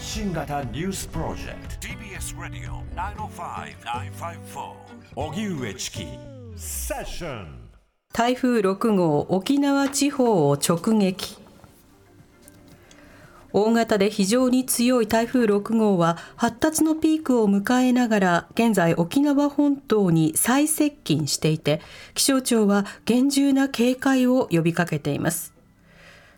発信型ニュースプロジェクト。TBS ラディオ905-954おぎゅうえちきセッション台風6号沖縄地方を直撃。大型で非常に強い台風6号は発達のピークを迎えながら現在沖縄本島に再接近していて気象庁は厳重な警戒を呼びかけています。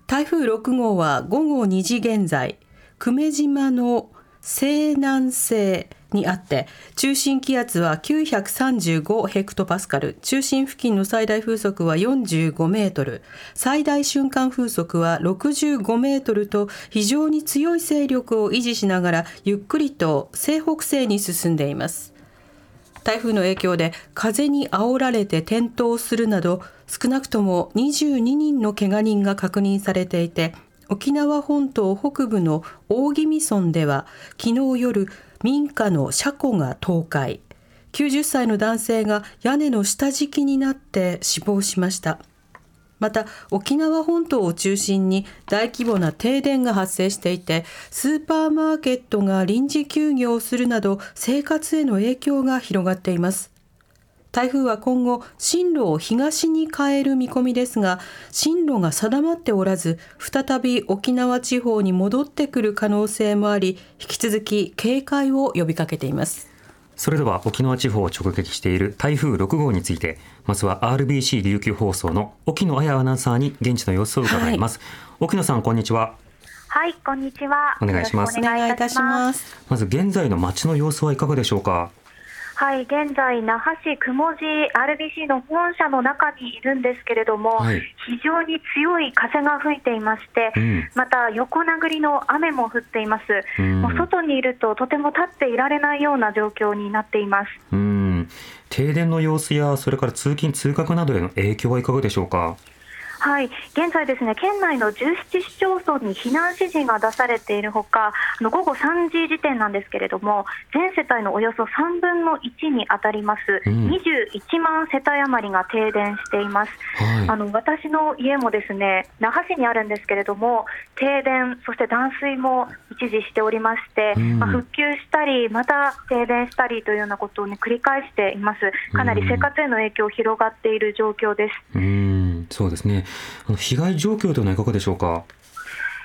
台風6号は午後2時現在久米島の西南西にあって中心気圧は935ヘクトパスカル。中心付近の最大風速は45メートル。最大瞬間風速は65メートルと非常に強い勢力を維持しながらゆっくりと西北西に進んでいます。台風の影響で風に煽られて転倒するなど少なくとも22人のけが人が確認されていて沖縄本島北部の大宜味村では昨日夜民家の車庫が倒壊。90歳の男性が屋根の下敷きになって死亡しました。また沖縄本島を中心に大規模な停電が発生していてスーパーマーケットが臨時休業するなど生活への影響が広がっています。台風は今後進路を東に変える見込みですが進路が定まっておらず再び沖縄地方に戻ってくる可能性もあり引き続き警戒を呼びかけています。それでは沖縄地方を直撃している台風6号についてまずは RBC 琉球放送の沖野彩アナウンサーに現地の様子を伺います、はい、沖野さんこんにちは。はいこんにちは。お願いします。お願いいたします。まず現在の街の様子はいかがでしょうか？はい、現在、那覇市雲寺 RBC の本社の中にいるんですけれども、はい、非常に強い風が吹いていまして、うん、また横殴りの雨も降っています、うん、もう外にいるととても立っていられないような状況になっています。うん。停電の様子や、それから通勤・通学などへの影響はいかがでしょうか？はい、現在、ですね県内の17市町村に避難指示が出されているほか、あの午後3時時点なんですけれども、全世帯のおよそ3分の1に当たります、21万世帯余りが停電しています、はい、あの私の家もですね那覇市にあるんですけれども、停電、そして断水も一時しておりまして、うん、まあ、復旧したり、また停電したりというようなことを、ね、繰り返しています、かなり生活への影響、広がっている状況です。うんそうですね。あの被害状況というのはいかがでしょうか？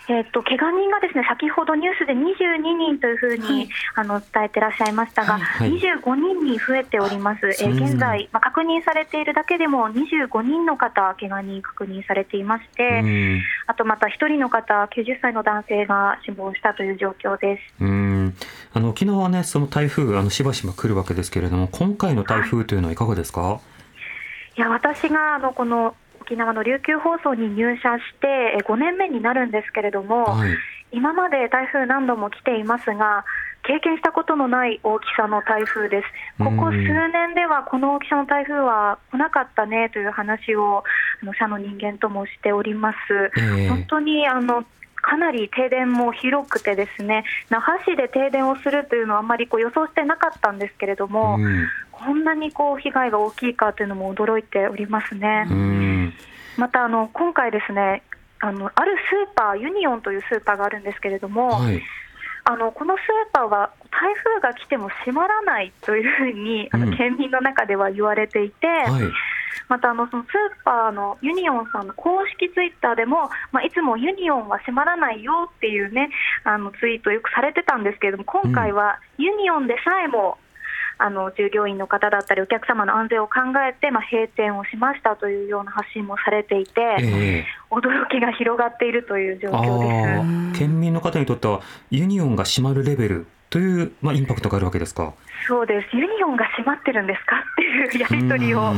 えーと、怪我人がですね先ほどニュースで22人というふうに、はい、あの伝えてらっしゃいましたが、はい、25人に増えております、えー、現在、まあ、確認されているだけでも25人の方、怪我人確認されていまして、あとまた1人の方、90歳の男性が死亡したという状況です。うん。あの沖縄はね、その台風、あのしばしば来るわけですけれども、今回の台風というのはいかがですか？はいいや私があのこの沖縄の琉球放送に入社して5年目になるんですけれども、はい、今まで台風何度も来ていますが、経験したことのない大きさの台風です。ここ数年ではこの大きさの台風は来なかったねという話をあの社の人間ともしております。えー、本当にあのかなり停電も広くてですね那覇市で停電をするというのはあんまりこう予想してなかったんですけれども、うん、こんなにこう被害が大きいかというのも驚いておりますね。またあの今回ですねあのあるスーパーユニオンというスーパーがあるんですけれども、はい、あのこのスーパーは台風が来ても閉まらないというふうに、あの県民の中では言われていて、はい、またあのそのスーパーのユニオンさんの公式ツイッターでも、まあ、いつもユニオンは閉まらないよっていうねあのツイートをよくされてたんですけれども今回はユニオンでさえもあの従業員の方だったりお客様の安全を考えて、まあ、閉店をしましたというような発信もされていて、えー、驚きが広がっているという状況です。県民の方にとってはユニオンが閉まるレベルという、まあ、インパクトがあるわけですか？そうです。ユニオンが閉まってるんですか？っていうやり取りを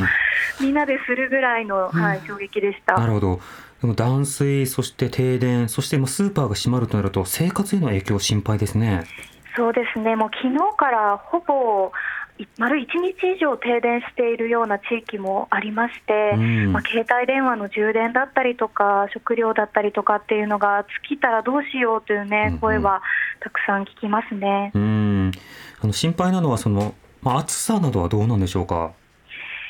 みんなでするぐらいの、はい、衝撃でした。なるほど。でも断水、そして停電、そしてスーパーが閉まるとなると、生活への影響、心配ですね。そうですね、もう昨日からほぼ丸1日以上停電しているような地域もありまして、うん、まあ、携帯電話の充電だったりとか、食料だったりとかっていうのが尽きたらどうしようというね、声はたくさん聞きますね。うん、あの心配なのはその、まあ、暑さなどはどうなんでしょうか？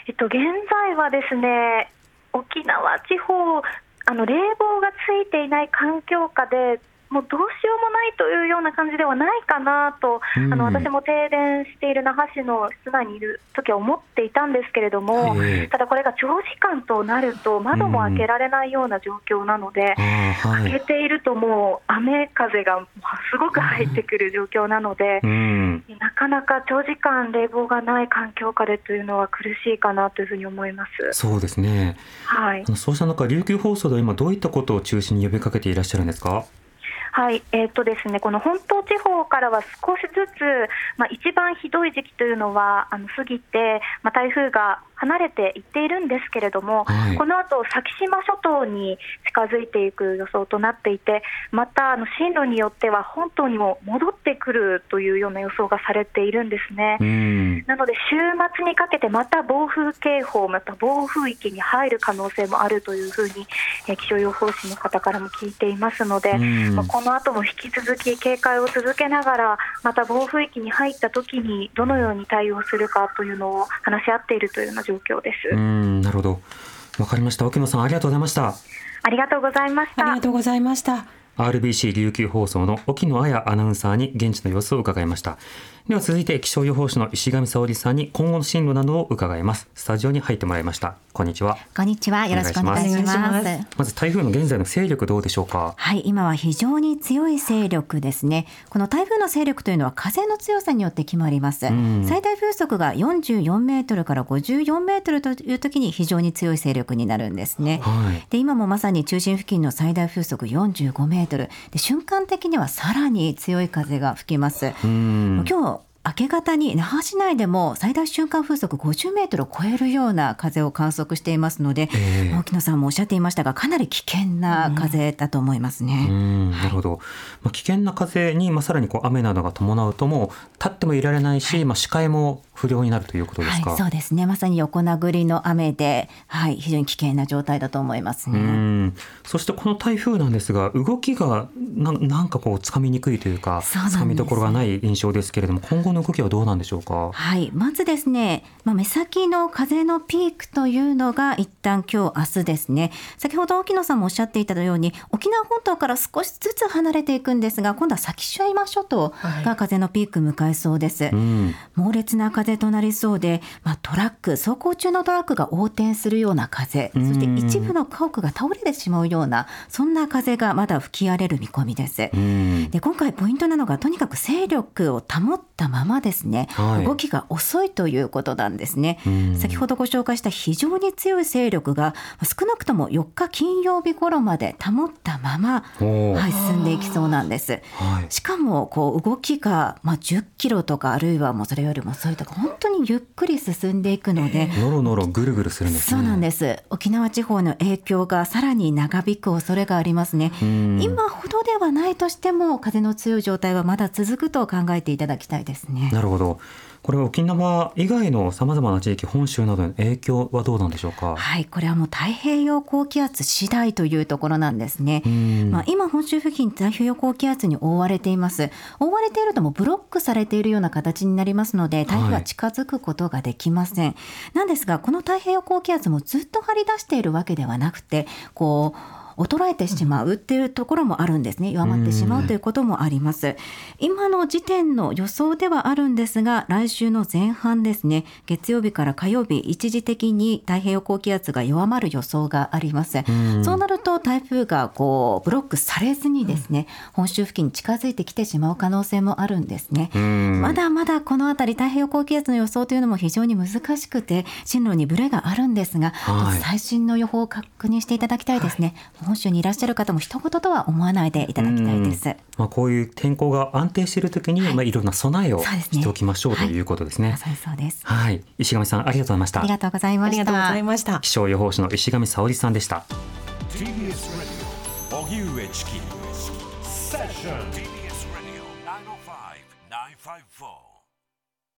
えっと、現在はですね、沖縄地方、あの冷房がついていない環境下でもうどうしようもないというような感じではないかなと、あの私も停電している那覇市の室内にいる時は思っていたんですけれども、ただこれが長時間となると、窓も開けられないような状況なので、開けているともう雨風がすごく入ってくる状況なので、なかなか長時間冷房がない環境下でというのは苦しいかなというふうに思います。そうですね。はい。そうした中、琉球放送では今どういったことを中心に呼びかけていらっしゃるんですか？はい、えーとですね、この本島地方からは少しずつ、まあ、一番ひどい時期というのはあの過ぎて、まあ、台風が離れていっているんですけれども、はい、この後先島諸島に近づいていく予想となっていて、またあの進路によっては本島にも戻ってくるというような予想がされているんですね。なので、週末にかけてまた暴風警報、また暴風域に入る可能性もあるというふうに、え気象予報士の方からも聞いていますので、まあ、この後も引き続き警戒を続けながら、また暴風域に入った時にどのように対応するかというのを話し合っているというような状況です。うんなるほど。わかりました。沖野さんありがとうございました。ありがとうございました。ありがとうございました。RBC 琉球放送の沖野彩アナウンサーに現地の様子を伺いました。では続いて気象予報士の石上沙織さんに今後の進路などを伺います。スタジオに入ってもらいました。こんにちは。こんにちは。よろしくお願いします。まず台風の現在の勢力どうでしょうか？はい、今は非常に強い勢力ですね。この台風の勢力というのは風の強さによって決まります。最大風速が44メートルから54メートルという時に非常に強い勢力になるんですね。はい、で今もまさに中心付近の最大風速45メートル。で瞬間的にはさらに強い風が吹きます。今日明け方に那覇市内でも最大瞬間風速50メートルを超えるような風を観測していますので、えー、沖野さんもおっしゃっていましたがかなり危険な風だと思いますね。なるほど、まあ、危険な風に、まあ、さらにこう雨などが伴うともう立ってもいられないし、はい、まあ、視界も不良になるということですか、はい、そうですねまさに横殴りの雨で、はい、非常に危険な状態だと思いますね。そしてこの台風なんですが動きがななんかこうつかみにくいというかつかみどころがない印象ですけれども今後の動きはどうなんでしょうか？はい、まずですね、まあ、目先の風のピークというのが一旦今日明日ですね。先ほど沖野さんもおっしゃっていたように、沖縄本島から少しずつ離れていくんですが、今度は先島諸島が風のピーク迎えそうです。はいうん、猛烈な風となりそうで、まあ、トラック走行中のトラックが横転するような風、そして一部の家屋が倒れてしまうようなそんな風がまだ吹き荒れる見込みです。で今回ポイントなのがとにかく勢力を保ったままですね、はい、動きが遅いということなんですね。先ほどご紹介した非常に強い勢力が少なくとも4日金曜日頃まで保ったまま、はい、進んでいきそうなんです。はい、しかもこう動きがまあ10キロとかあるいはもうそれよりも遅いとか本当にゆっくり進んでいくので、のろのろぐるぐるするんです、ね、そうなんです。沖縄地方の影響がさらに長引く恐れがありますね。今ほどではないとしても風の強い状態はまだ続くと考えていただきたいですね。なるほど。これは沖縄以外のさまざまな地域本州などの影響はどうなんでしょうか？はいこれはもう太平洋高気圧次第というところなんですね、まあ、今本州付近太平洋高気圧に覆われています。覆われているともブロックされているような形になりますので台風は近づくことができません、はい、なんですがこの太平洋高気圧もずっと張り出しているわけではなくてこう衰えてしまうっていうところもあるんですね。弱まってしまうということもあります。今の時点の予想ではあるんですが来週の前半ですね。月曜日から火曜日一時的に太平洋高気圧が弱まる予想があります。そうなると台風がこうブロックされずにですね本州付近に近づいてきてしまう可能性もあるんですね。まだまだこの辺り太平洋高気圧の予想というのも非常に難しくて進路にブレがあるんですが、はい、最新の予報を確認していただきたいですね、はい本州にいらっしゃる方も一言とは思わないでいただきたいです。まあ、こういう天候が安定しているときに、はい、まあ、いろんな備えをしておきましょう、ということですね。はい、そうです。はい、石上さん、ありがとうございました。ありがとうございました。ありがとうございました。気象予報士の石上沙織さんでした。TBS ラディオ荻上チキセッション TBS ラディオ905-954